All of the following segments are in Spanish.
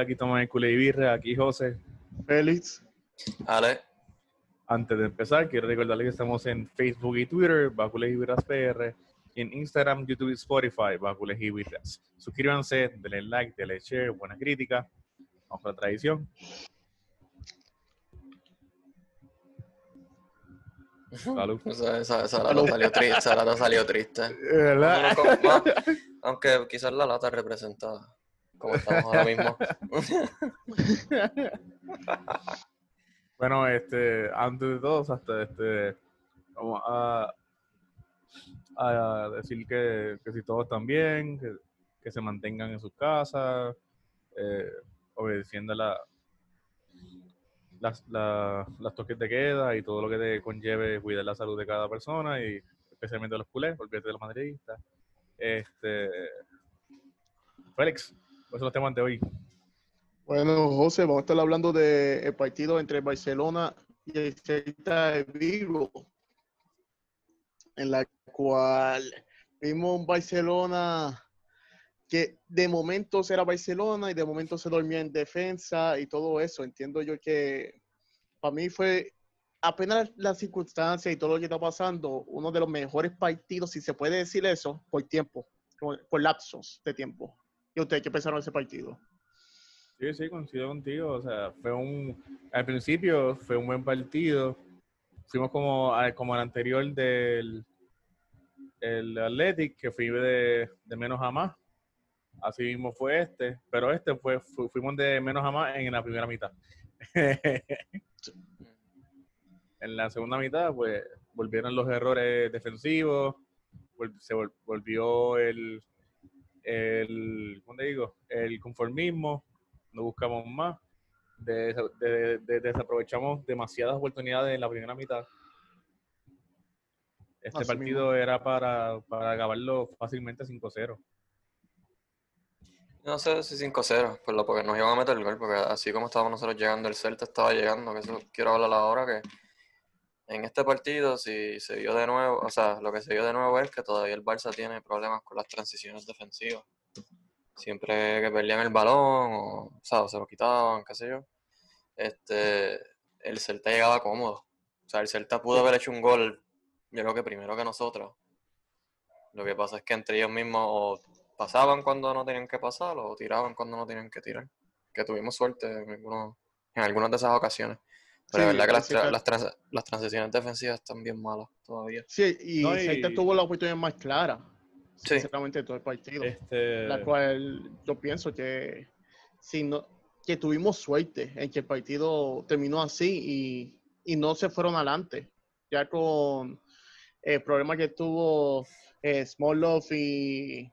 Buenas tardes, aquí Tomás Cule y Birra, aquí José. Félix. Ale. Antes de empezar, quiero recordarles que estamos en Facebook y Twitter, bajo y Birras PR, y en Instagram, YouTube y Spotify, bajo y Birras. Suscríbanse, denle like, denle share, buena crítica. Vamos con la tradición. Salud. Esa, esa, esa lata salió triste. Esa lata salió triste. ¿Verdad? No, no, no, aunque quizás la lata representa como estamos ahora mismo. bueno, este, antes de todo, hasta este, vamos a, decir que, que, si todos están bien, que, que se mantengan en sus casas, eh, obedeciendo la, las, la, las toques de queda y todo lo que te conlleve cuidar la salud de cada persona y especialmente los culés, olvídate de los madridistas. Este, Félix, ¿cuáles son los temas de hoy? Bueno, José, vamos a estar hablando del partido entre Barcelona y el Celta de Vigo, en la cual vimos un Barcelona que de momento era Barcelona y de momento se dormía en defensa y todo eso. Entiendo yo que para mí fue apenas las circunstancias y todo lo que está pasando, uno de los mejores partidos, si se puede decir eso, por tiempo, por lapsos de tiempo. ¿Y ustedes qué pensaron ese partido? Sí, sí, coincido contigo. O sea, fue un. Al principio fue un buen partido. Fuimos como, como el anterior del el Athletic, que fui de, de menos a más. Así mismo fue este, pero este fue, fuimos de menos a más en la primera mitad. en la segunda mitad, pues volvieron los errores defensivos, se volvió el, el, ¿cómo te digo? El conformismo, no buscamos más, desaprovechamos demasiadas oportunidades en la primera mitad. Este partido era para, para acabarlo fácilmente 5-0. No sé si 5-0, pero porque nos iban a meter el gol, porque así como estábamos nosotros llegando, el Celta estaba llegando, que eso quiero hablar ahora, que en este partido si se vio de nuevo, o sea, lo que se vio de nuevo es que todavía el Barça tiene problemas con las transiciones defensivas. Siempre que perdían el balón, o, o sea, se lo quitaban, qué sé yo, este, el Celta llegaba cómodo. O sea, el Celta pudo haber hecho un gol, yo creo que primero que nosotros. Lo que pasa es que entre ellos mismos pasaban cuando no tenían que pasar o tiraban cuando no tenían que tirar. Que tuvimos suerte en, algunos, en algunas de esas ocasiones. Pero la verdad que las, las, las, transiciones defensivas están bien malas todavía. Sí, y, no, tuvo la oportunidad más clara. Sí. Sinceramente, todo el partido. Este... La cual yo pienso que, si no, que tuvimos suerte en que el partido terminó así y, y no se fueron adelante. Ya con el problema que tuvo eh, Smolov y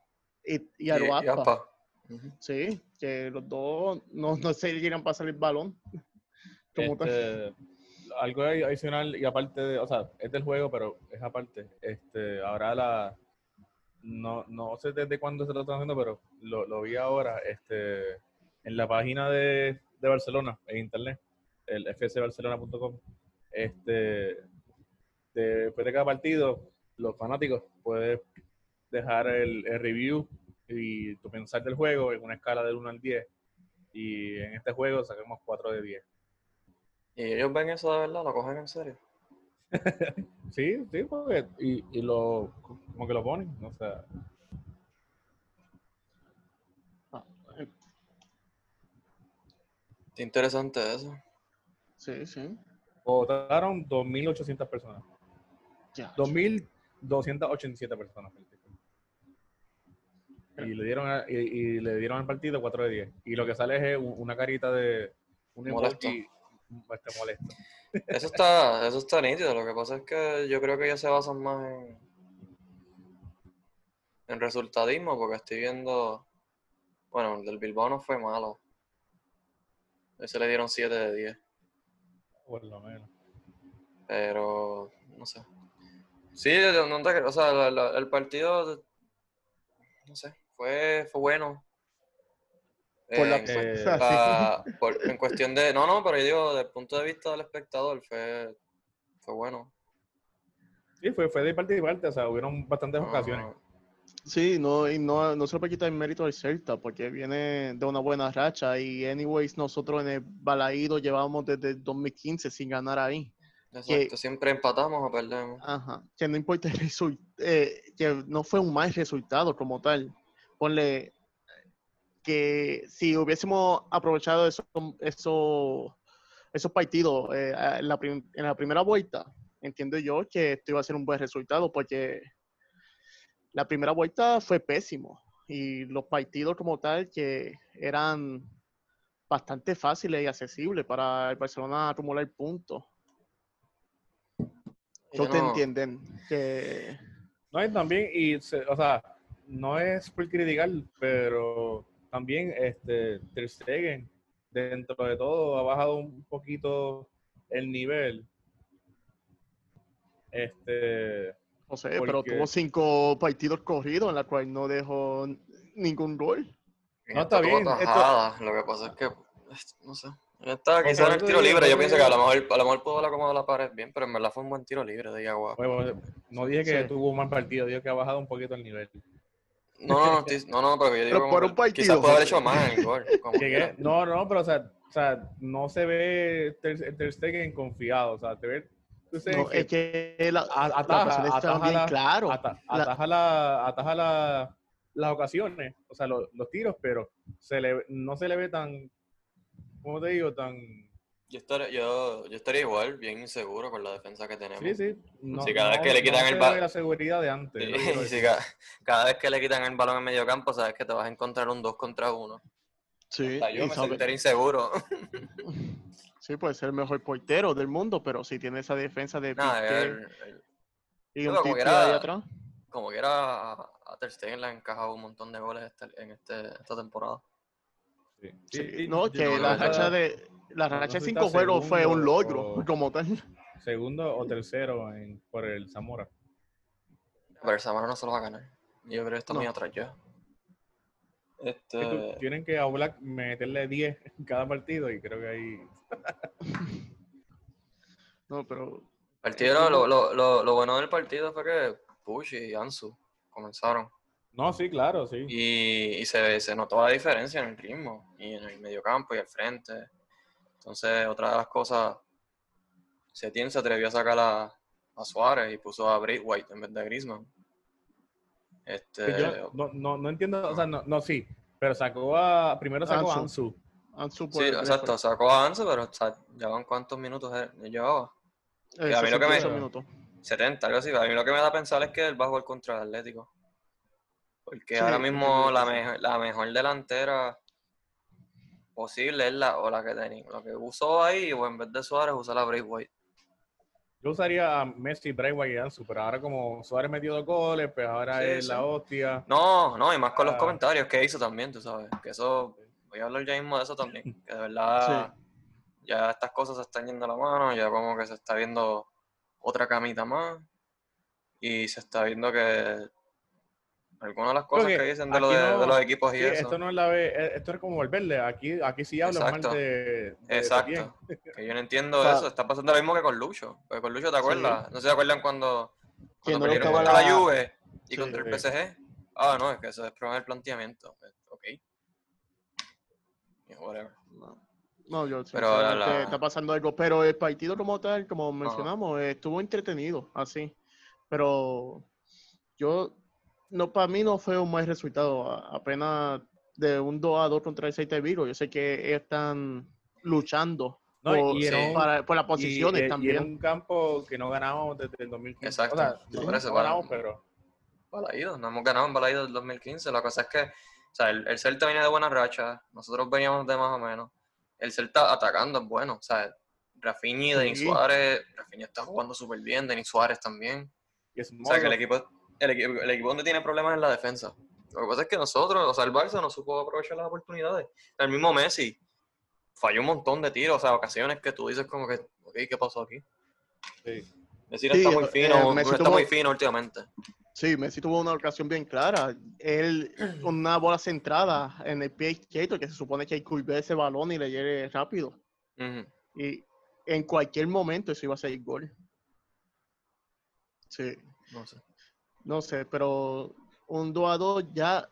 y, y Aruapa. Sí, que los dos no, no se llegan a pasar el balón. Este, algo adicional y aparte de, o sea, es del juego, pero es aparte. Este, ahora la, no, no sé desde cuándo se lo están haciendo, pero lo, vi ahora, este, en la página de, Barcelona, en internet, el fcbarcelona.com, este, después de cada partido, los fanáticos pueden dejar el, review y tu pensar del juego en una escala del 1 al 10. Y en este juego saquemos 4 de 10. ¿Y ellos ven eso de verdad? ¿Lo cogen en serio? sí, sí, porque, y, y lo, como que lo ponen, o sea. Interesante eso. Sí, sí. Votaron 2.800 personas. 2.287 personas y le dieron y, le dieron al partido 4 de 10. Y lo que sale es una carita de un molesto. Este molesto. Eso está, eso está nítido. Lo que pasa es que yo creo que ellos se basan más en, en resultadismo, porque estoy viendo. Bueno, el del Bilbao no fue malo. Ese le dieron 7 de 10. Por lo menos. Pero, no sé. Sí, no te, o sea, el partido, no sé, fue, fue bueno. Por la, eh, por, en cuestión de. No, no, pero yo digo, desde el punto de vista del espectador, fue, fue bueno. Sí, fue, fue de parte y parte, o sea, hubieron bastantes ocasiones. Sí, no, y no, no se le puede quitar el mérito al Celta porque viene de una buena racha y anyways nosotros en el Balaído llevamos desde el 2015 sin ganar ahí. Exacto, siempre empatamos o perdemos. Ajá, que no importa el resultado, que no fue un mal resultado como tal. Ponle que si hubiésemos aprovechado esos eso, esos partidos eh, en, la en la primera vuelta, entiendo yo que esto iba a ser un buen resultado porque la primera vuelta fue pésimo y los partidos como tal que eran bastante fáciles y accesibles para el Barcelona acumular puntos. No te entienden que... No, y también, y, o sea, no es por criticar, pero también este Ter Stegen, dentro de todo, ha bajado un poquito el nivel. Este, no sé, pero tuvo cinco partidos corridos en la cual no dejó ningún gol. No, está bien. Lo que pasa es que, no sé. Está quizás en el tiro libre. Yo pienso que a lo mejor, a lo mejor pudo haber acomodado la pared bien, pero en verdad fue un buen tiro libre de agua. no dije que tuvo un mal partido, dije que ha bajado un poquito el nivel. No, no, no, no, pero yo digo pero por un partido, quizás pudo haber hecho más en el gol. No, no, pero o sea, o sea, no se ve Ter, Ter Stegen confiado, o sea, te ve no, es que la, ataja, la, claro. ataja, la, ataja la, las ocasiones, o sea, los, los tiros, pero se le, no se le ve tan, ¿cómo te digo? Tan... Yo estaría, yo, yo estaría igual, bien inseguro con la defensa que tenemos. Sí, sí. No, si cada vez que le quitan el balón... la seguridad de antes. si cada, cada, vez que le quitan el balón en medio campo, sabes que te vas a encontrar un 2 contra 1. Sí. yo me sentiría inseguro. Sí, puede ser el mejor portero del mundo, pero si tiene esa defensa de Piqué y un tipo ahí atrás. Como que era a Ter Stegen le ha encajado un montón de goles este, en este, esta temporada. Sí, sí no, que la racha de la racha de cinco juegos fue un logro como tal. Segundo o tercero en, por el Zamora. Pero el Zamora no se lo va a ganar. Yo creo que está muy atrás ya. Este... Tienen que a Black meterle 10 en cada partido y creo que ahí. no, pero. Partido, lo, lo, lo, bueno del partido fue que Push y Ansu comenzaron. No, sí, claro, sí. Y, y se, se, notó la diferencia en el ritmo, y en el mediocampo y al frente. Entonces, otra de las cosas, Setien se atrevió a sacar a, a Suárez y puso a White en vez de Griezmann. Este, no, no, no, entiendo, o sea, no, no, sí, pero sacó a, primero sacó a Ansu. Ansu sí, exacto, sacó a Ansu, pero ya van cuántos minutos llevaba. Eh, a mí lo que me, minutos. 70, algo así. A mí lo que me da a pensar es que él va a jugar contra el Atlético. Porque ahora mismo la, mejor, la mejor delantera posible es la, o la que tenía, lo que usó ahí, o en vez de Suárez, usa la White. Yo usaría a Messi, Braithwaite y Ansu, pero ahora como Suárez metió dos goles, pues ahora es la hostia. No, no, y más con los ah. comentarios que hizo también, tú sabes. Que eso, voy a hablar ya mismo de eso también. Que de verdad, ya estas cosas se están yendo a la mano, ya como que se está viendo otra camita más. Y se está viendo que Algunas de las cosas que dicen de, los equipos y eso. Esto no es la eh, esto es como volverle. Aquí, aquí sí hablan mal de, Exacto. que yo no entiendo eso. Está pasando lo mismo que con Lucho. Porque con Lucho, ¿te acuerdas? ¿No se acuerdan cuando, cuando no contra la... Juve y contra el PSG? Ah, no, es que eso es problema del planteamiento. Pues, ok. whatever. No. yo pero está pasando algo. Pero el partido como tal, como mencionamos, estuvo entretenido, así. Pero yo no, para mí no fue un mal resultado. Apenas de un 2 a 2 contra el 6 de Vigo. Yo sé que están luchando por, por, las posiciones también. Y en un campo que no ganamos desde el 2015. Exacto. O sea, no, ganamos, pero... Balaído, no hemos ganado en Balaído del 2015. La cosa es que o sea, el, el, Celta venía de buena racha, nosotros veníamos de más o menos. El Celta atacando es bueno. O sea, Rafinha y Denis Suárez, Rafinha está jugando súper bien, Denis Suárez también. o sea, que el equipo el, el, equipo donde tiene problemas es la defensa. Lo que pasa es que nosotros, o sea, el Barça no supo aprovechar las oportunidades. El mismo Messi falló un montón de tiros, o sea, ocasiones que tú dices como que, ok, ¿qué pasó aquí? Sí. Messi está muy fino, eh, está muy fino últimamente. Sí, Messi tuvo una ocasión bien clara. Él, una bola centrada en el pie izquierdo, que se supone que hay que ese balón y le llegue rápido. Y en cualquier momento eso iba a ser el gol. Sí. No sé. No sé, pero un 2 a 2, ya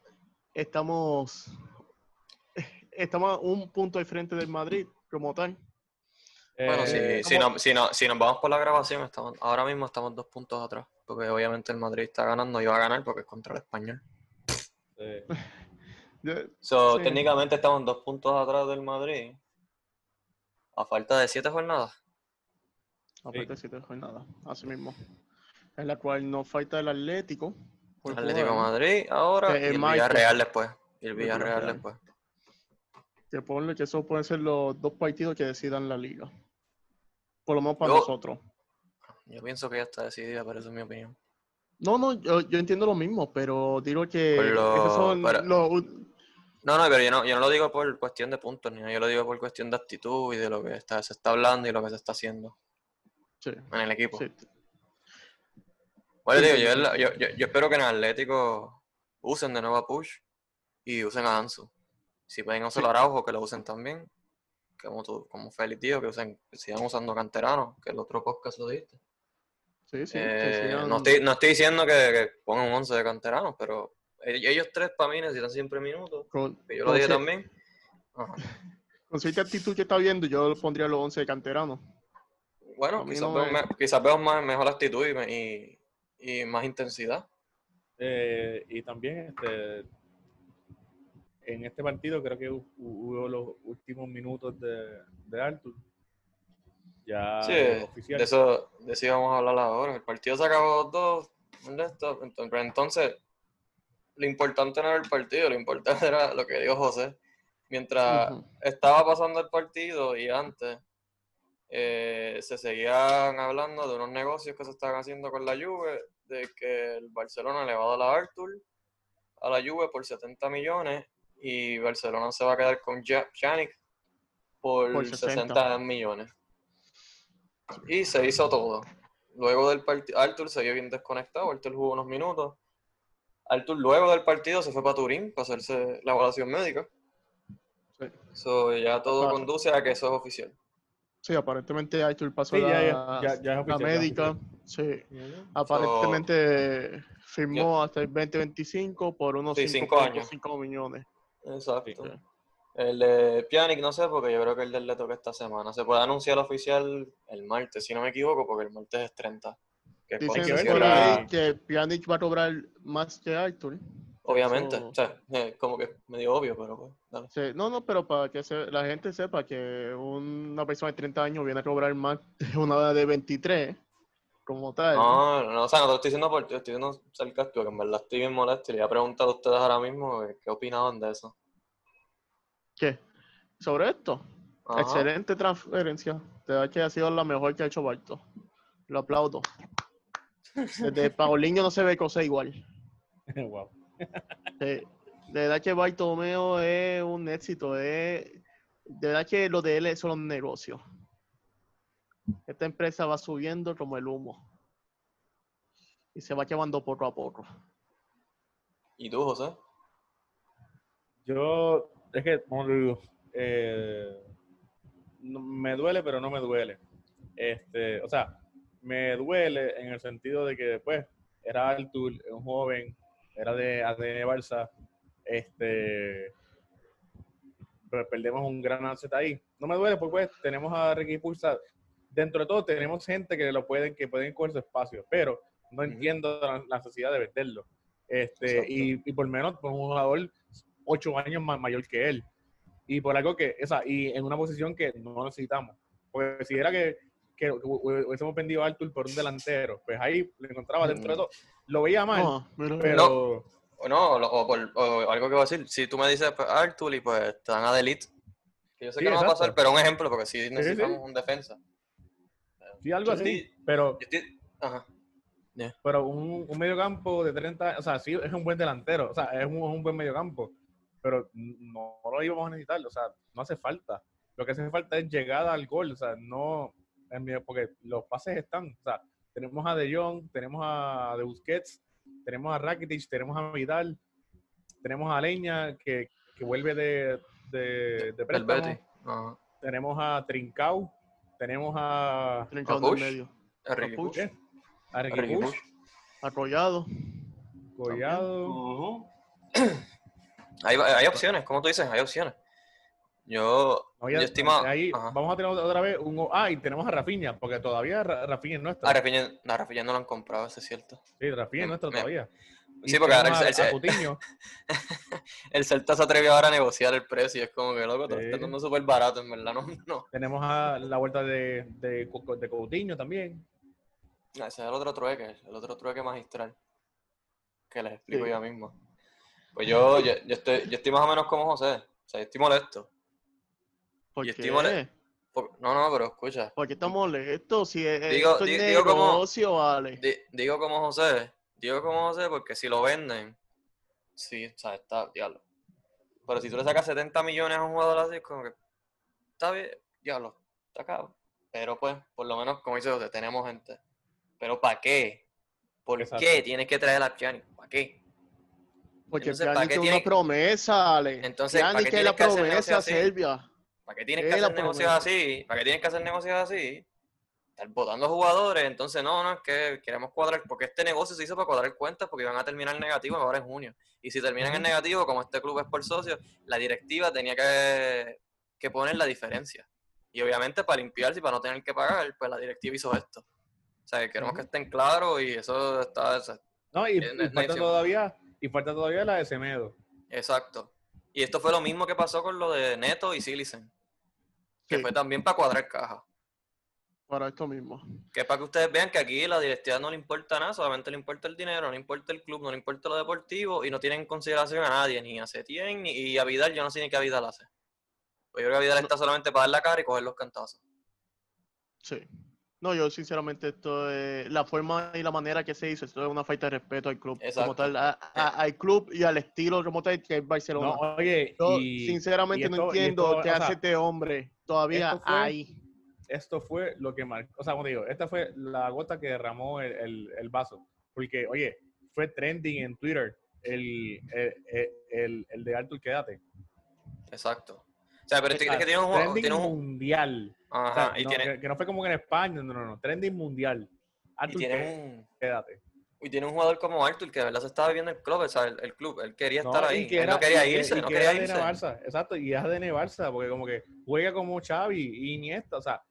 estamos, estamos a un punto de frente del Madrid como tal. Bueno, Eh, si, si, ¿cómo? no- si, no- si nos vamos por la grabación, estamos, ahora mismo estamos dos puntos atrás. Porque obviamente el Madrid está ganando y va a ganar porque es contra el español. eh, So, Sí. técnicamente estamos dos puntos atrás del Madrid. A falta de siete jornadas. Aparte de siete jornadas, así mismo. En la cual nos falta el Atlético. por Atlético jugar, Madrid ahora y el. Villarreal después. Y el Villarreal después. Que ponle que eso pueden ser los dos partidos que decidan la liga. Por lo menos para Yo- nosotros. Yo pienso que ya está decidida, pero esa es mi opinión. No, no, yo, yo entiendo lo mismo, pero digo que lo- esos son para- los... No, no, pero yo no, yo no lo digo por cuestión de puntos, ni yo lo digo por cuestión de actitud y de lo que está, se está hablando y lo que se está haciendo Sí, en el equipo. sí. Bueno, digo, yo, yo, yo- yo espero que en Atlético usen de nuevo a Push y usen a Ansu. Si pueden usar a Araujo, que lo usen también. Como tú, como Félix dijo, que usen, que sigan usando canteranos, que el otro podcast lo dijiste. Sí, sí, Eh, sigan- no, estoy, no estoy diciendo que, que pongan un 11 de canteranos, pero ellos, ellos tres para mí necesitan siempre minutos. con, Que yo lo dije también. Ajá. con cierta actitud que está viendo, yo pondría los 11 de canterano. Bueno, quizás, no veo, me- me- quizás veo más, mejor actitud y, me- y, y más intensidad. eh, y también este en este partido creo que hu- hubo los últimos minutos de, de Arthur. Ya Sí, oficial. de eso, de eso íbamos a hablar ahora. El partido se acabó dos. pero Entonces, lo importante no era el partido, lo importante era lo que dijo José. Mientras estaba pasando el partido y antes, eh, se seguían hablando de unos negocios que se estaban haciendo con la Juve, de que el Barcelona le va a dar a Arthur a la Juve por 70 millones y Barcelona se va a quedar con Ja- Yannick por, Por 60. 60 millones. Y se hizo todo. Luego del partido, Arthur se vio bien desconectado, Arthur jugó unos minutos. Arthur luego del partido se fue para Turín para hacerse la evaluación médica. Sí. So, ya todo conduce a que eso es oficial. Sí, aparentemente Arthur pasó Sí, ya, la, ya, ya, ya es la oficial, ya es médica. Sí, aparentemente firmó hasta el 2025 por unos Sí, cinco años. 5.5 millones. Exacto. Sí. El de Pjanic no sé, porque yo creo que el del le toca esta semana. Se puede anunciar oficial el martes, si no me equivoco, porque el martes es 30. Que Dicen se que que Pjanic va a cobrar más que Arthur. Obviamente, o sea, eh, como que medio obvio, pero pues, dale. Sí, no, no, pero para que se- la gente sepa que una persona de 30 años viene a cobrar más de una de 23, como tal. No, no, o sea, no te lo estoy diciendo por ti, estoy diciendo sarcástico, que en verdad estoy bien molesto y le voy a preguntar a ustedes ahora mismo eh, qué opinaban de eso. ¿Qué? Sobre esto. Ajá. Excelente transferencia. De verdad que ha sido la mejor que ha hecho Barto. Lo aplaudo. Desde Paulinho no se ve cosa igual. Wow. Sí. De verdad que Bartomeo es un éxito. Es... De verdad que lo de él son los negocios. Esta empresa va subiendo como el humo. Y se va llevando poco a poco. ¿Y tú, José? Yo, es que, como le digo, eh, no- me duele, pero no me duele. Este, o sea, me duele en el sentido de que, pues, era Artur, un joven, era de ADN Barça, este, pero perdemos un gran asset ahí. No me duele porque, pues, tenemos a Ricky Pulsa. Dentro de todo, tenemos gente que lo pueden, que pueden coger su espacio, pero no Ujú. entiendo la, la necesidad de venderlo. Este, Exacto. y, y por menos por un jugador ocho años más mayor que él. Y por algo que, esa, y en una posición que no necesitamos. Porque si era que, que hu- hubiésemos vendido a Artur por un delantero, pues ahí lo encontraba dentro de todo. Lo veía mal, No, mira, pero O no, o, lo- o por, o algo que voy a decir, si tú me dices pues, Arthur y pues te dan a Delete, que yo sé Sí, que no va a exacto. pasar, pero un ejemplo, porque sí sí. necesitamos un defensa. Sí, algo Sí. así. Pero, Yo estoy- Ajá. pero un, un mediocampo de 30 años, o sea, sí es un buen delantero, o sea, es un, un buen mediocampo, pero no, no lo íbamos a necesitar, o sea, no hace falta. Lo que hace falta es llegada al gol, o sea, no, porque los pases están, o sea, tenemos a De Jong, tenemos a De Busquets, tenemos a Rakitic, tenemos a Vidal, tenemos a Leña que, que vuelve de, de, préstamo, tenemos a Trincao, tenemos a, a Push. medio. A Ricky a Ricky. Collado. Ujú. hay, hay opciones, como tú dices, hay opciones. Yo, No, ya- yo estimo... ahí Ajá. vamos a tener otra vez un. Ah, y tenemos a Rafinha, porque todavía Ra- Rafinha es nuestro. A Rafinha, a Rafinha no lo han comprado, eso es cierto. Sí, Rafinha es nuestro Me- todavía. Y Sí, porque ahora el- a- el-. El Celta se atrevió ahora a negociar el precio. Es como que loco, te lo Sí. están dando súper barato, en verdad. No, no. tenemos a la vuelta de, de, Co- de Coutinho también. No, Ese es el otro trueque, el otro trueque magistral. Que les explico Sí. yo mismo. Pues yo, yo, yo estoy, yo estoy más o menos como José. O sea, yo estoy molesto. ¿Por Y qué? estoy mole- Por- No, no, pero escucha. ¿Por qué estás molesto? Si es, Digo- esto es di- digo como- negocio, vale. Di- digo como José. Digo como José porque si lo venden, sí, o sea, está, diablo. Pero si tú le sacas 70 millones a un jugador así, es como que está bien, diablo, está caro. Pero pues, por lo menos, como dice José, tenemos gente. Pero ¿para qué? ¿Por Exacto. qué tienes que traer a Pjanic? ¿Para qué? Porque entonces, ¿para qué tiene- una promesa, Ale. Entonces, ¿para qué la que hacer promesa? Serbia. ¿Para qué tienes Es que la hacer negocios así? ¿Para qué tienes que hacer negocios así? Estar votando jugadores, entonces no, no, es que queremos cuadrar, porque este negocio se hizo para cuadrar cuentas porque iban a terminar negativos ahora en junio. Y si terminan en negativo, como este club es por socios, la directiva tenía que, que poner la diferencia. Y obviamente para limpiarse y para no tener que pagar, pues la directiva hizo esto. O sea, que queremos que estén claros y eso está... o sea, No, y, Es y ne- falta todavía, y falta todavía la de Semedo. Exacto. Y esto fue lo mismo que pasó con lo de Neto y Silicen, que Sí, fue también para cuadrar caja. Para esto mismo. Que es para que ustedes vean que aquí la directiva no le importa nada, solamente le importa el dinero, no le importa el club, no le importa lo deportivo y no tienen en consideración a nadie, ni a Setién ni y a Vidal, yo no sé ni qué a Vidal hace. Pues yo creo que Vidal está solamente para dar la cara y coger los cantazos. Sí. No, yo sinceramente esto es la forma y la manera que se hizo, esto es una falta de respeto al club Exacto. como tal, a- a- al club y al estilo como tal que es Barcelona. No, oye, yo y sinceramente y no esto- entiendo esto, qué hace sea, este hombre todavía ahí. Esto fue lo que marcó, o sea, como digo, esta fue la gota que derramó el, el- el vaso. Porque, oye, fue trending en Twitter el, el, de Artur Quédate. Exacto. O sea, pero es que tiene un trending Tiene un, mundial. O sea, ajá, y no, tiene, que, que no fue como en España, no, no, no, trending mundial. y Artur tiene un. Quédate. Y tiene un jugador como Arthur que de verdad se estaba viviendo el club, o sea, el, el club, él quería estar No, ahí, y que él era- no quería y que- irse, y no que quería era de irse. Barça, exacto, y es de Barça, porque como que juega como Xavi y Iniesta, o sea,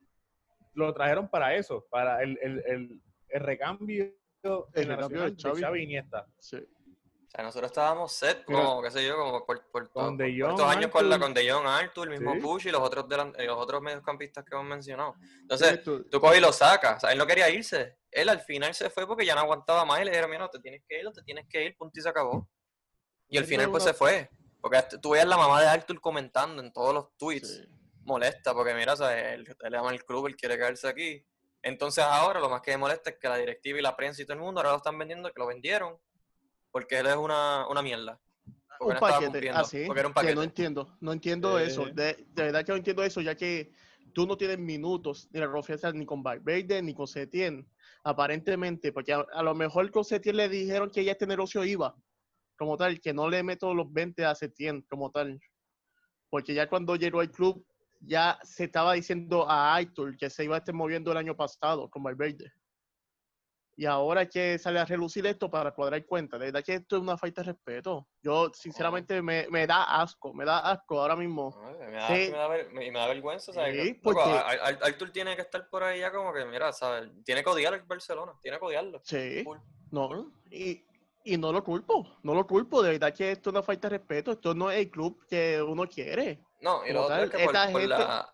lo trajeron para eso, para el, el, el, el recambio El generacional recambio de Xavi. Xavi y Iniesta. Sí. O sea, nosotros estábamos set, como, qué sé yo, como por, por, con por- por estos años con, la, con De Jong, Arthur, el mismo Sí. Push y los otros, delan- y los otros mediocampistas que hemos mencionado. Entonces, tú coges y lo sacas. O sea, él no quería irse. Él al final se fue porque ya no aguantaba más y le dijeron, mira, te tienes que ir, o te tienes que ir, punto y se acabó. Y al final es pues una- se fue. Porque tú veías la mamá de Arthur comentando en todos los tweets. sí. Molesta, porque mira, o sea, él, él ama el club, él quiere quedarse aquí. Entonces ahora lo más que me molesta es que la directiva y la prensa y todo el mundo ahora lo están vendiendo, que lo vendieron, porque él es una, una mierda. Porque un no paquete, así, porque era un que paquete. no entiendo, no entiendo Eh. eso, de, de verdad que no entiendo eso, ya que tú no tienes minutos ni la confianza ni con Valverde ni con Setién, aparentemente, porque a, a lo mejor con Setién le dijeron que ya este negocio iba, como tal, que no le meto los 20 a Setién, como tal, porque ya cuando llegó al club, ya se estaba diciendo a Aitor que se iba a estar moviendo el año pasado con Valverde. Y ahora que sale a relucir esto para cuadrar cuentas. De verdad que esto es una falta de respeto. Yo, sinceramente, me, me da asco. Me da asco ahora mismo. Ay, Me da, Sí. me da ver- me- da vergüenza, ¿sabes? Sí, porque- tiene que estar por ahí ya como que, mira, ¿sabes? Tiene que odiar al Barcelona, tiene que odiarlo. Sí. No. Y, y no lo culpo. No lo culpo. De verdad que esto es una falta de respeto. Esto no es el club que uno quiere. No, y lo otro es que por, esta por gente- la-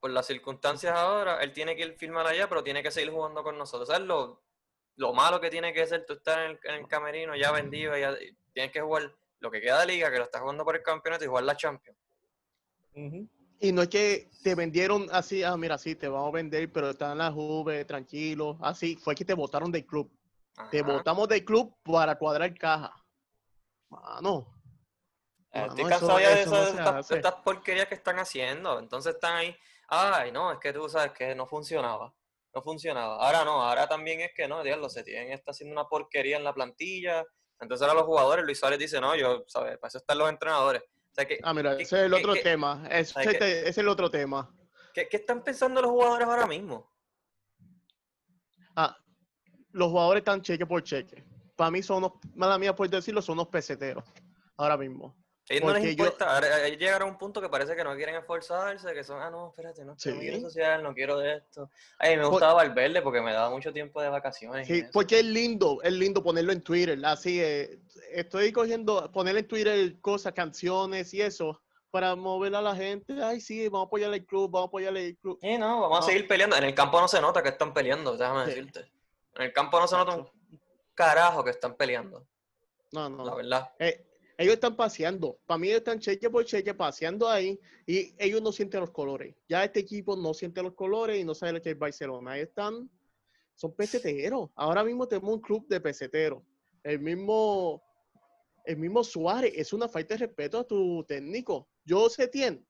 por las circunstancias ahora, él tiene que ir firmar allá, pero tiene que seguir jugando con nosotros. ¿Sabes lo, lo malo que tiene que ser tú estar en el, en el camerino ya vendido? Ya, y tienes que jugar lo que queda de liga, que lo estás jugando por el campeonato y jugar la Champions. Y no es que te vendieron así, ah, mira, sí, te vamos a vender, pero está en la Juve, tranquilo. Así, fue que te votaron del club. Te votamos del club para cuadrar caja. Mano. Eh, Mano, Estoy cansado ya de, eso no estas, de hace. estas porquerías que están haciendo. Entonces están ahí, ay, no, es que tú sabes que no funcionaba. No funcionaba. Ahora no, ahora también es que no, diablo, se tienen, está haciendo una porquería en la plantilla. Entonces ahora los jugadores, Luis Suárez dice, no, yo, ¿sabes? Para eso están los entrenadores. O sea, que, Ah, mira, ¿qué- ese es el otro tema. Ese, ¿sabes qué? ese es el otro tema. ¿qué, qué están pensando los jugadores ahora mismo? Ah, los jugadores están cheque por cheque. para mí son unos, mala mía por decirlo, son unos peseteros. Ahora mismo. Ellos no les importa. Ellos llegaron a un punto que parece que no quieren esforzarse, que son, ah, no, espérate, no, quiero Sí. vida social, no quiero de esto. Ay, me Por- gustaba Valverde porque me daba mucho tiempo de vacaciones. Sí, porque es lindo, es lindo ponerlo en Twitter. Así, eh, estoy cogiendo, poner en Twitter cosas, canciones y eso, para mover a la gente. Ay, sí, vamos a apoyar al club, vamos a apoyar al club. Sí, no, vamos a seguir peleando. En el campo no se nota que están peleando, déjame Sí. decirte. En el campo no se nota un carajo que están peleando, No, no. la verdad. Eh, ellos están paseando. Para mí están cheque por cheque paseando ahí y ellos no sienten los colores. Ya este equipo no siente los colores y no sabe lo que es Barcelona. Ahí están, son peseteros. Ahora mismo tenemos un club de peseteros. El mismo, el mismo Suárez es una falta de respeto a tu técnico. Yo Setien,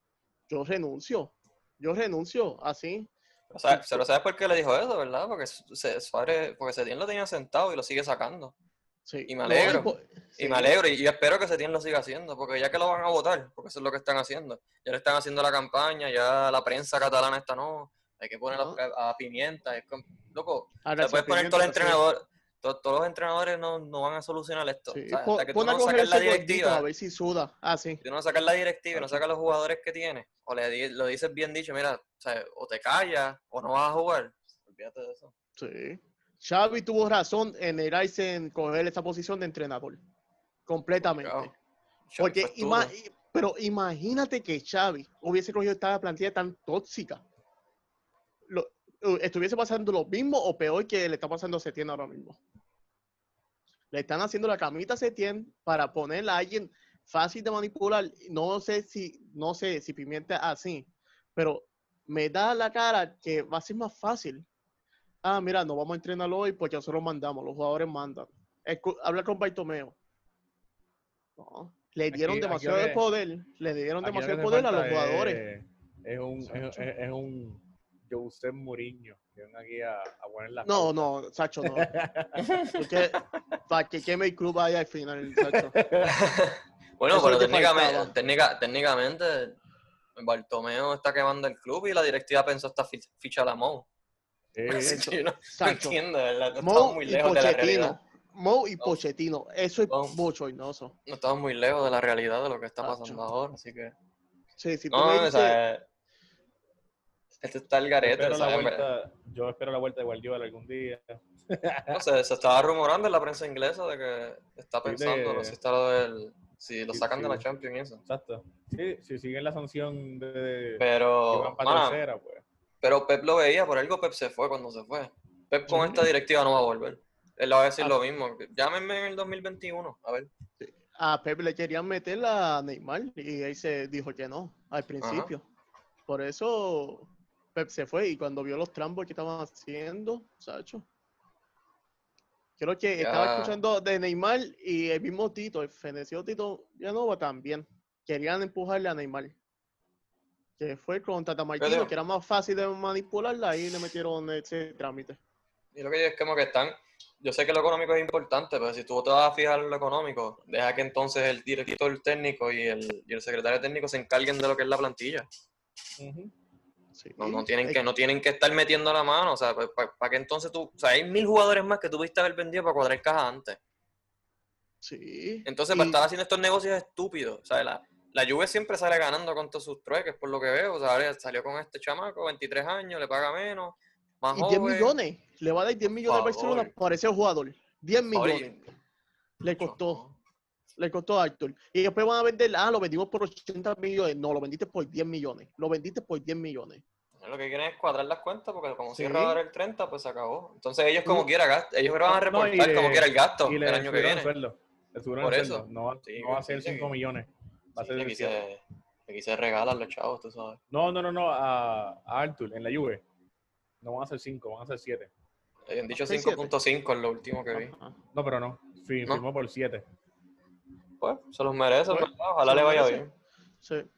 yo renuncio. Yo renuncio así. O sea, pero ¿sabes por qué le dijo eso, verdad? Porque se, Suárez, porque Setién lo tenía sentado y lo sigue sacando. Sí. Y me No, alegro. Y me alegro y, y espero que Setién lo siga haciendo, porque ya que lo van a votar, porque eso es lo que están haciendo. Ya le están haciendo la campaña, ya la prensa catalana está no, hay que poner No. a, a Pimienta. Es como- loco, Ahora te puedes poner todos los Pimienta, sí. entrenadores, to- todos los entrenadores no, no van a solucionar esto. Sí, O sea, hasta que tú no saques la ese directiva, a ver si suda. Ah, sí. si tú no sacas la directiva y no sacas los jugadores que tienes, o le lo dices bien dicho, mira, o, sea, o te callas o no vas a jugar. Olvídate de eso. Sí. Xavi tuvo razón en negarse en coger esa posición de entrenador. Completamente. Claro. Porque, ima- pero imagínate que Xavi hubiese cogido esta plantilla tan tóxica. Lo- eh, estuviese pasando lo mismo o peor que le está pasando a Setién ahora mismo. Le están haciendo la camita a Setién para ponerla a alguien fácil de manipular. No sé si, no sé si Pimienta así, pero me da la cara que va a ser más fácil. Ah, mira, no vamos a entrenarlo hoy porque nosotros mandamos, los jugadores mandan. Escu- habla con Bartomeo. No, le dieron Aquí- demasiado lo de poder, le dieron lo demasiado poder a los jugadores. Es, es un, es, es- es un José Mourinho. Que ven aquí a, a poner la No, no, Sacho, no. Porque para que queme el club vaya al final, Sacho. Bueno, Eso pero lo técnicamente, faltaba. técnica- técnicamente Bartomeo está quemando el club y la directiva pensó hasta fi- fichar a Mou. Eso. Yo no, entiendo, ¿verdad? No estamos Mo muy y lejos de la realidad. Mo y No. Pochettino. Eso es No. bochornoso. No estamos muy lejos de la realidad de lo que está pasando ahora, así que... Sí, si tú No, me o dices, sea, esto está el yo, garete, espero la ¿sabes? vuelta, yo espero la vuelta de Guardiola algún día. No sé, se estaba rumorando en la prensa inglesa de que está pensando, no sé si está lo del... Si lo Sí, sacan de la. Champions y eso. Exacto. Sí, si siguen la sanción de, que Pero, van para tercera, pues. Pero Pep lo veía, por algo Pep se fue cuando se fue. Pep con esta directiva no va a volver. Él le va a decir Ah. lo mismo. Llámenme en el 2021, a ver. a Pep le querían meter a Neymar y ahí se dijo que no al principio. Por eso Pep se fue y cuando vio los trambos que estaban haciendo, Sacho. Creo que estaba Ya. escuchando de Neymar y el mismo Tito, el feneció Tito Villanova también. Querían empujarle a Neymar. Que fue con Tata Martino, digo- que era más fácil de manipularla y le metieron ese trámite. Y lo que digo es como que están. Yo sé que lo económico es importante, pero si tú te vas a fijar en lo económico, deja que entonces el director técnico y el, y el secretario técnico se encarguen de lo que es la plantilla. Sí, No, no, tienen que, no tienen que estar metiendo la mano. O sea, para que entonces tú. O sea, hay mil jugadores más que tuviste haber vendido para cuadrar caja antes. Sí. Entonces, y- para estar haciendo estos negocios estúpidos, o sea, la, la Juve siempre sale ganando con todos sus trueques, por lo que veo. O sea, ahora salió con este chamaco, 23 años, le paga menos, más Y 10 joven. millones. Le va a dar 10 millones a. Barcelona por ese jugador. 10 Favor, y- millones. Le costó. Le costó a Arthur. Y después van a vender, ah, lo vendimos por 80 millones. No, lo vendiste por 10 millones. Lo vendiste por 10 millones. Lo que quieren es cuadrar las cuentas porque como Sí. cierra ahora el 30, pues se acabó. Entonces ellos como Mm. quiera gastan, ellos van a no, reportar le- como quiera el gasto el año que viene. sueldo. Por el eso. sueldo. No, Sí, no va a ser dice 5 que- millones. Va a Sí, ser aquí, el siete. se, aquí se regalan los chavos, tú sabes. No, no, no, no. A, a Arthur, en la Juve. No van a ser 5, van a ser 7. Habían dicho Sí, 5.5 en lo último que vi. Ajá. No, pero no. Fi- ¿No? Firmó por 7. Pues, se los merecen, Pues, ¿verdad? Ojalá le vaya merece. bien. Sí.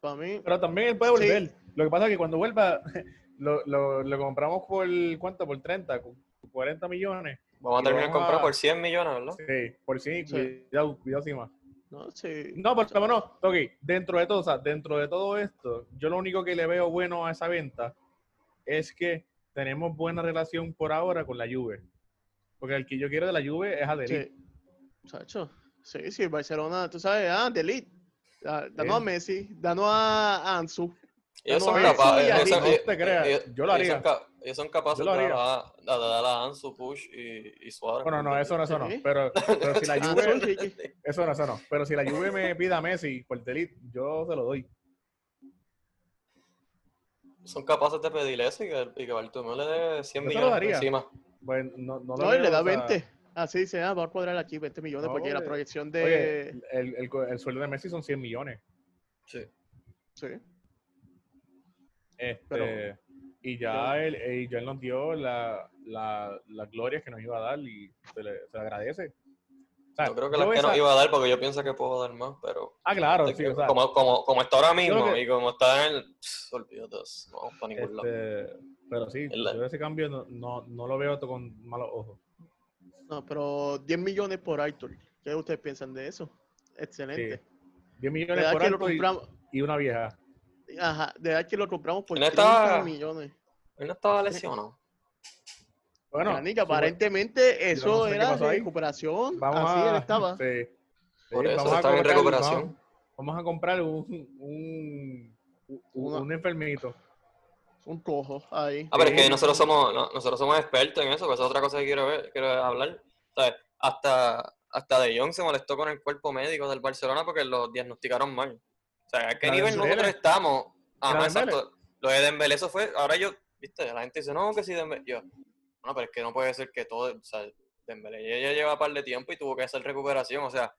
Para mí, Pero también él puede Sí. volver. Lo que pasa es que cuando vuelva, lo, lo, lo compramos por, ¿cuánto? Por 30, cu- 40 millones. Vamos a terminar vamos comprar a- por 100 millones, ¿verdad? Sí, por sí, Sí. cuidado, cuidado sin más. No, sí. No, pero pero no, ok, dentro de todo, o sea, dentro de todo esto, yo lo único que le veo bueno a esa venta es que tenemos buena relación por ahora con la Juve. Porque el que yo quiero de la Juve es a Delhi. Sí. Muchacho. Sí, sí, Barcelona, tú sabes, ah, Delete. Danos a. Messi, danos a Ansu. Ellos no, son capaces. te creas, ellos- yo lo haría. Ellos son capaces de dar a, de dar a Ansu, Push y, y Suárez. Bueno, no, eso no, eso no. Sí. Pero, pero si la Juve, eso no, eso no. Pero si la Juve me pida a Messi por Delhi, yo se lo doy. Son capaces de pedir eso y que, y que Bartomeu le dé 100 Yo se lo millones daría. encima. Pues no, no lo No, y le da o sea, 20. Así dice, ah, va a cuadrar aquí 20 millones No, porque la oye, proyección de. Oye, el, el, el sueldo de Messi son 100 millones. Sí. Sí. Este, Pero- y ya él, y ya él nos dio la, la, las glorias que nos iba a dar y se le, se le agradece. O sea, Yo creo que las que esa- nos iba a dar porque yo pienso que puedo dar más, pero Ah, claro, es sí, que o sea, como, como, como está ahora mismo que- y como está en el... Pss, olvídate, no vamos para ningún lado. este, pero sí, Es la- yo ese cambio no, no, no lo veo con malos ojos. No, pero 10 millones por Arthur. ¿Qué ustedes piensan de eso? Excelente. 10 De millones verdad por alto y, y una vieja. Ajá, de verdad que lo compramos por ¿Quién 30 está? millones. Él no estaba lesionado. Bueno, Bueno, sí, aparentemente eso no sé era de recuperación. vamos Así a, él estaba. sí, sí, Por eso vamos a en recuperación. Vamos, vamos a comprar un, un, un, un enfermito. Un cojo ahí. Ah, pero es que nosotros somos, no- nosotros somos expertos en eso, que esa es otra cosa que quiero ver, quiero hablar. ¿Sabes? Hasta, hasta De Jong se molestó con el cuerpo médico del Barcelona porque lo diagnosticaron mal. O sea, ¿a qué La nivel Dembélé. nosotros estamos? La Dembélé. exacto. Lo de Dembélé, eso fue, ahora yo, viste, la gente dice, no, que si Dembélé, yo, bueno, pero es que no puede ser que todo, o sea, Dembélé ya, lleva un par de tiempo y tuvo que hacer recuperación, o sea,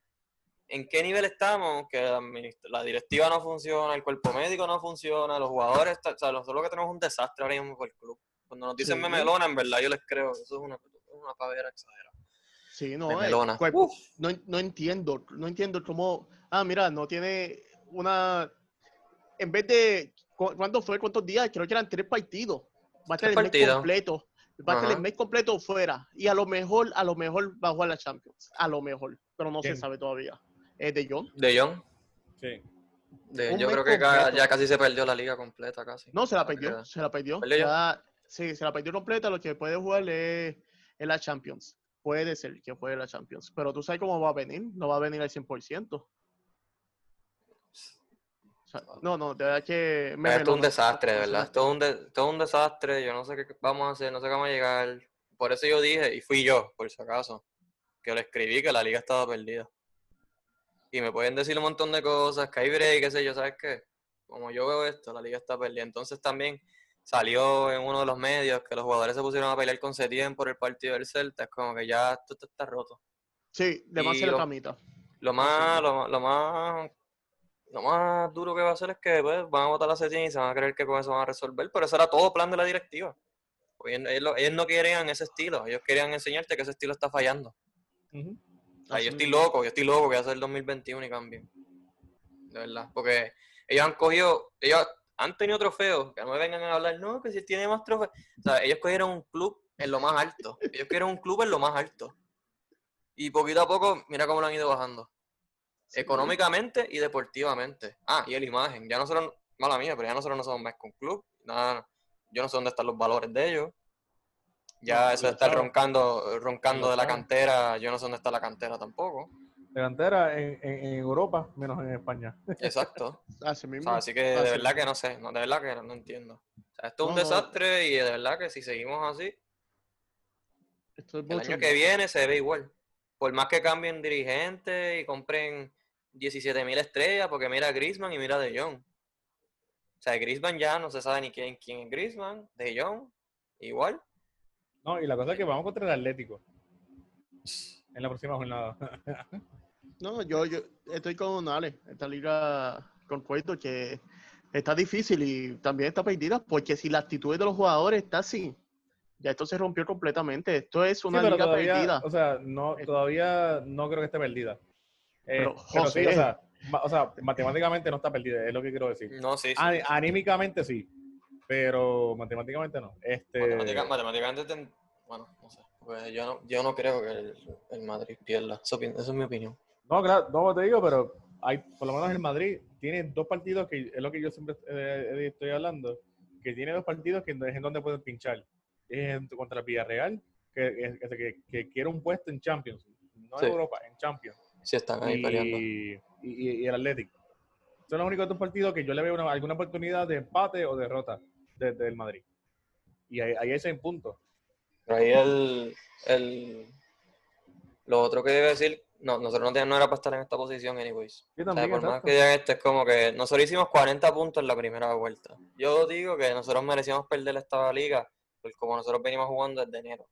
¿en qué nivel estamos? Que la, la directiva no funciona, el cuerpo médico no funciona, los jugadores, está- o sea, nosotros lo que tenemos es un desastre ahora mismo por el club. Cuando nos dicen Sí. memelona, en verdad yo les creo, eso es una, una pavera exagerada. Sí, no, el melona. cuerpo- no, no entiendo, no entiendo cómo, ah, mira, no tiene una, en vez de, cu- ¿cuánto fue? ¿Cuántos días? Creo que eran tres partidos. Va a estar el mes completo. Va a estar el mes completo fuera. Y a lo mejor, a lo mejor va a jugar la Champions. A lo mejor. Pero no ¿Quién? se sabe todavía. Es de John. De Jong, Sí. de- yo creo que completo. ya casi se perdió la liga completa, casi. No, se la perdió. Se la perdió. ¿Perdió ya? Ya- sí, se la perdió completa. Lo que puede jugar es, es la Champions. Puede ser que juegue la Champions. Pero tú sabes cómo va a venir. No va a venir al 100%. Sea, no, no, de verdad que... me Esto es un desastre, de verdad. Esto es un, de- esto es un desastre. Yo no sé qué vamos a hacer, no sé cómo vamos a llegar. Por eso yo dije, y fui yo, por si acaso, que le escribí que la liga estaba perdida. Y me pueden decir un montón de cosas, que hay break, qué sé yo, ¿sabes qué? Como yo veo esto, la liga está perdida. Entonces también salió en uno de los medios que los jugadores se pusieron a pelear con Setién por el partido del Celta. Es como que ya esto, esto está roto. Sí, de más se lo- camita. Lo más, lo, lo más, lo más duro que va a hacer es que pues, van a votar a Setién y se van a creer que con eso van a resolver, pero eso era todo plan de la directiva. Pues Ellos, ellos lo- ellos no querían ese estilo, ellos querían enseñarte que ese estilo está fallando. Ujú. O sea, Así yo estoy loco, yo estoy loco que va a ser el 2021 y cambien. De verdad, porque ellos han cogido, ellos han tenido trofeos, que no me vengan a hablar, no, que si tiene más trofeos. O sea, ellos cogieron un club en lo más alto, ellos cogieron un club en lo más alto. Y poquito a poco, mira cómo lo han ido bajando Sí. económicamente y deportivamente. Ah, y el imagen. Ya nosotros, mala mía, pero ya nosotros no somos más un club. Nada, yo no sé dónde están los valores de ellos. Ya No, eso de estar roncando, roncando de la cantera, yo no sé dónde está la cantera tampoco. Delantera en, en, en Europa, menos en España. Exacto. Así O mismo. sea, así que de verdad que no sé, no, de verdad que no, no entiendo. O sea, esto es un No, no. desastre y de verdad que si seguimos así, Esto es el año que viene se ve igual. Por más que cambien dirigentes y compren 17 mil estrellas, porque mira a Griezmann y mira a De Jong. O sea, Griezmann ya no se sabe ni quién, quién es Griezmann, De Jong, igual. No, y la cosa es que vamos contra el Atlético en la próxima jornada. No, yo, yo estoy con Ale, esta liga concuerdo que está difícil y también está perdida, porque si la actitud de los jugadores está así, ya esto se rompió completamente. Esto es una sí, liga todavía, perdida. o sea, no, todavía no creo que esté perdida. Eh, Pero, pero, sí, o sea, o sea, matemáticamente no está perdida, es lo que quiero decir. No, sí, sí. Ani- anímicamente sí, pero matemáticamente no. Este, Matemática- matemáticamente, ten- bueno, no sé. Pues yo no, yo no creo que el, el Madrid pierda. Esa es mi opinión. No, claro, no te digo, pero hay, por lo menos el Madrid tiene dos partidos que es lo que yo siempre eh, estoy hablando, que tiene dos partidos que es en donde pueden pinchar. Es contra el Villarreal que, que, que quiere un puesto en Champions, no Sí. en Europa, en Champions. Sí, están ahí peleando. y, el Atlético. Son los únicos dos partidos que yo le veo una- alguna oportunidad de empate o derrota desde el Madrid. Y ahí, ahí hay seis puntos. Pero ahí el, el... Lo otro que debe decir, no, nosotros no, teníamos- no era para estar en esta posición anyways. Yo O sea, también, por más que digan esto, es como que nosotros hicimos 40 puntos en la primera vuelta. Yo digo que nosotros merecíamos perder esta liga, como nosotros venimos jugando desde enero.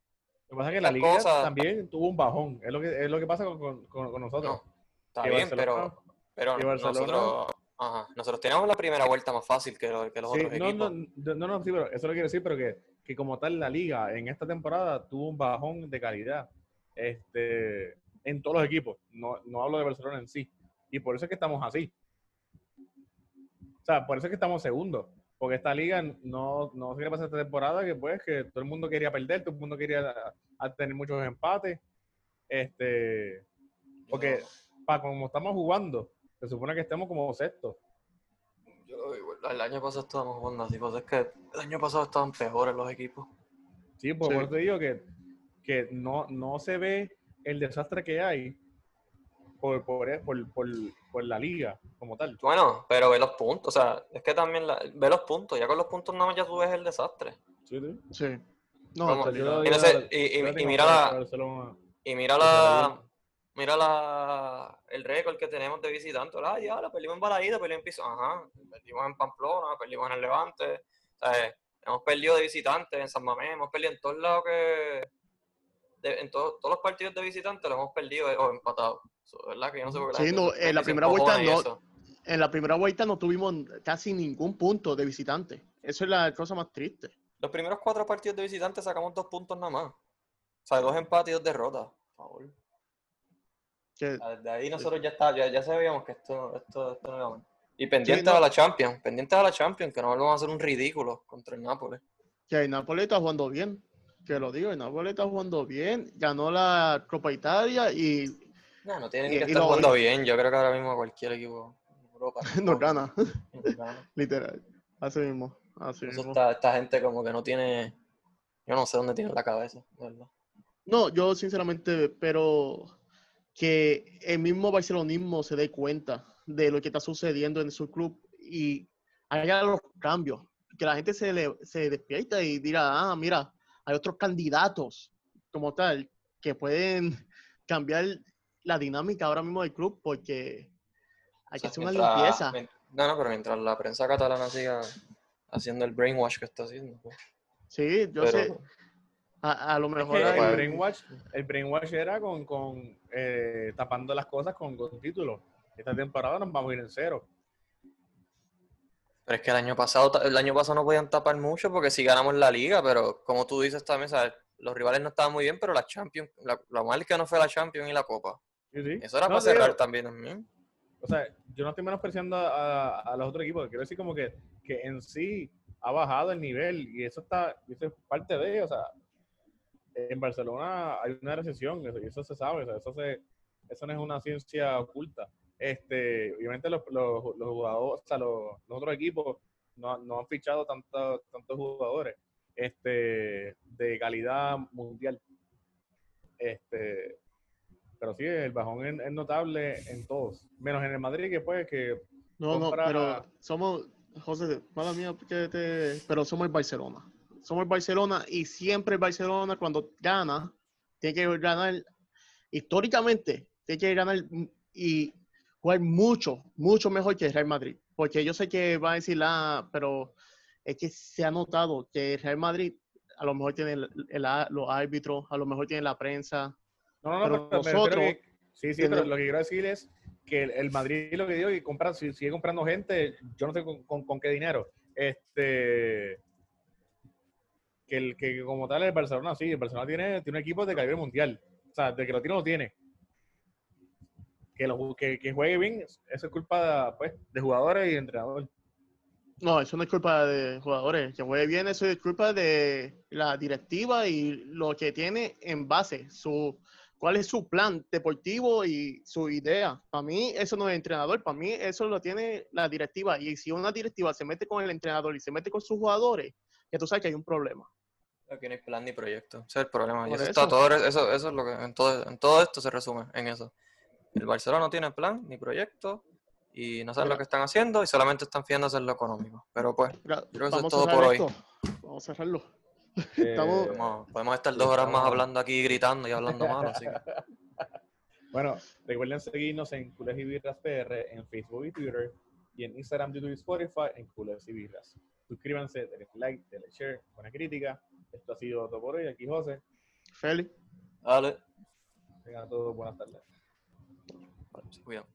Lo que pasa es que la liga cosas- también tuvo un bajón. Es lo que, es lo que pasa con, con- nosotros. No, está Que bien, Barcelona- pero, pero nosotros, ajá, nosotros teníamos la primera vuelta más fácil que, lo- que los Sí, otros no, equipos. no, no, no, sí, pero eso lo quiero decir, pero que, que como tal la liga en esta temporada tuvo un bajón de calidad este, en todos los equipos. No, no hablo de Barcelona en sí. Y por eso es que estamos así. O sea, por eso es que estamos segundos. Porque esta liga no, no sé qué pasa esta temporada, que pues que todo el mundo quería perder, todo el mundo quería a- a tener muchos empates. Este, porque para como estamos jugando, se supone que estemos como sextos. Yo lo digo, el año pasado estábamos jugando así, pues es que el año pasado estaban peores los equipos. Sí, pues Sí. por eso te digo que, que no, no se ve el desastre que hay por, por, por, por, por la liga como tal. Bueno, pero ve los puntos, o sea, es que también la- ve los puntos, ya con los puntos nada más ya tú ves el desastre. Sí, sí. Sí. No, Yo lo Y, no digo- sé, y, y- yo lo y tengo mira la, y mira la, mira la, el récord que tenemos de visitantes. Ah, ya, la perdimos en Balaída, perdimos en Piso, ajá, perdimos en Pamplona, perdimos en el Levante, hemos perdido de visitantes en San Mamés, hemos perdido en todos lados que, de- en to- todos los partidos de visitantes los hemos perdido eh, o empatado. Eso, ¿verdad? Que yo no sé por qué Sí, no, en la primera vuelta no-. En la primera vuelta no tuvimos casi ningún punto de visitante. Eso es la cosa más triste. Los primeros cuatro partidos de visitantes sacamos dos puntos nada más. O sea, dos empates y dos derrotas. Por favor. Que, Desde ahí nosotros ya está, ya, ya sabíamos que esto, esto, esto no iba mal. Y pendientes no. a la Champions, pendientes a la Champions, que no vamos a hacer un ridículo contra el Nápoles. que el Napoli está jugando bien. Que lo digo, el Napoli está jugando bien. Ganó la Copa Italia y No, no tiene ni Y- que estar jugando bien. Yo creo que ahora mismo cualquier equipo en Europa. nos gana. nos gana. Literal. Así mismo. Así Eso mismo. está- esta gente como que no tiene. Yo no sé dónde tiene la cabeza, verdad. No, yo sinceramente, pero que el mismo barcelonismo se dé cuenta de lo que está sucediendo en su club y haga los cambios. Que la gente se, le, se despierta y diga, ah, mira, hay otros candidatos como tal que pueden cambiar la dinámica ahora mismo del club porque hay O que sea, hacer una mientras- limpieza. No, no, pero mientras la prensa catalana siga haciendo el brainwash que está haciendo. pues, Sí, yo pero- sé, a, a lo Es mejor que el brainwash, el brainwash era con, con eh, tapando las cosas con, con títulos. Esta temporada nos vamos a ir en cero. Pero es que el año pasado, el año pasado no podían tapar mucho porque si ganamos la liga, pero como tú dices también, ¿sabes? los rivales no estaban muy bien, pero la Champions, la, lo mal que no fue la Champions y la Copa. Sí, sí. Eso era No, para te digo, cerrar también también. O sea, yo no estoy menospreciando a, a los otros equipos. Quiero decir como que, que en sí ha bajado el nivel y eso está, y eso es parte de, o sea, en Barcelona hay una recesión, eso, y eso se sabe, o sea, eso, se, eso no es una ciencia oculta. Este, obviamente los, los, los jugadores, o sea, los, los otros equipos no, no han fichado tanto- tantos jugadores este, de calidad mundial. Este, pero sí, el bajón es, es notable en todos, menos en el Madrid, que pues que No, no, pero somos, José, mala mía, que te- pero somos el Barcelona. Somos el Barcelona y siempre el Barcelona cuando gana, tiene que ganar, históricamente, tiene que ganar y jugar mucho, mucho mejor que el Real Madrid. Porque yo sé que va a decir, ah, pero es que se ha notado que el Real Madrid a lo mejor tiene el- el- los árbitros, a lo mejor tiene la prensa. No, no, no, Pero nosotros que- sí, sí, pero lo que quiero decir es que el, el Madrid lo que digo que compra, si- sigue comprando gente, yo no sé con, con- con qué dinero. Este que el que como tal el Barcelona sí, el Barcelona tiene, tiene un equipo de calibre mundial. O sea, de que lo tiene, lo tiene. Que, lo, que, que juegue bien, eso es culpa pues, de jugadores y entrenadores. No, eso no es culpa de jugadores. Que juegue bien, eso es culpa de la directiva y lo que tiene en base, su cuál es su plan deportivo y su idea. Para mí, eso no es entrenador, para mí eso lo tiene la directiva. Y si una directiva se mete con el entrenador y se mete con sus jugadores, ya tú sabes que hay un problema. Aquí no hay plan ni proyecto. Ese es el problema. Y eso, eso. está todo, eso, eso es lo que en todo, en todo esto se resume en eso. El Barcelona no tiene plan ni proyecto y no saben Mira. lo que están haciendo y solamente están fijándose en lo económico. Pero pues, Mira, creo que eso es todo por hoy. Vamos a cerrarlo. Estamos- podemos, podemos estar dos horas más hablando aquí, gritando y hablando malo. Así que Bueno, recuerden seguirnos en Cules y Birras PR en Facebook y Twitter y en Instagram, YouTube y Spotify en Cules y Birras. Suscríbanse, denle like, denle share, buena crítica. Esto ha sido todo por hoy. Aquí José. Feli. dale, Tengan todos buenas tardes. se cuidan.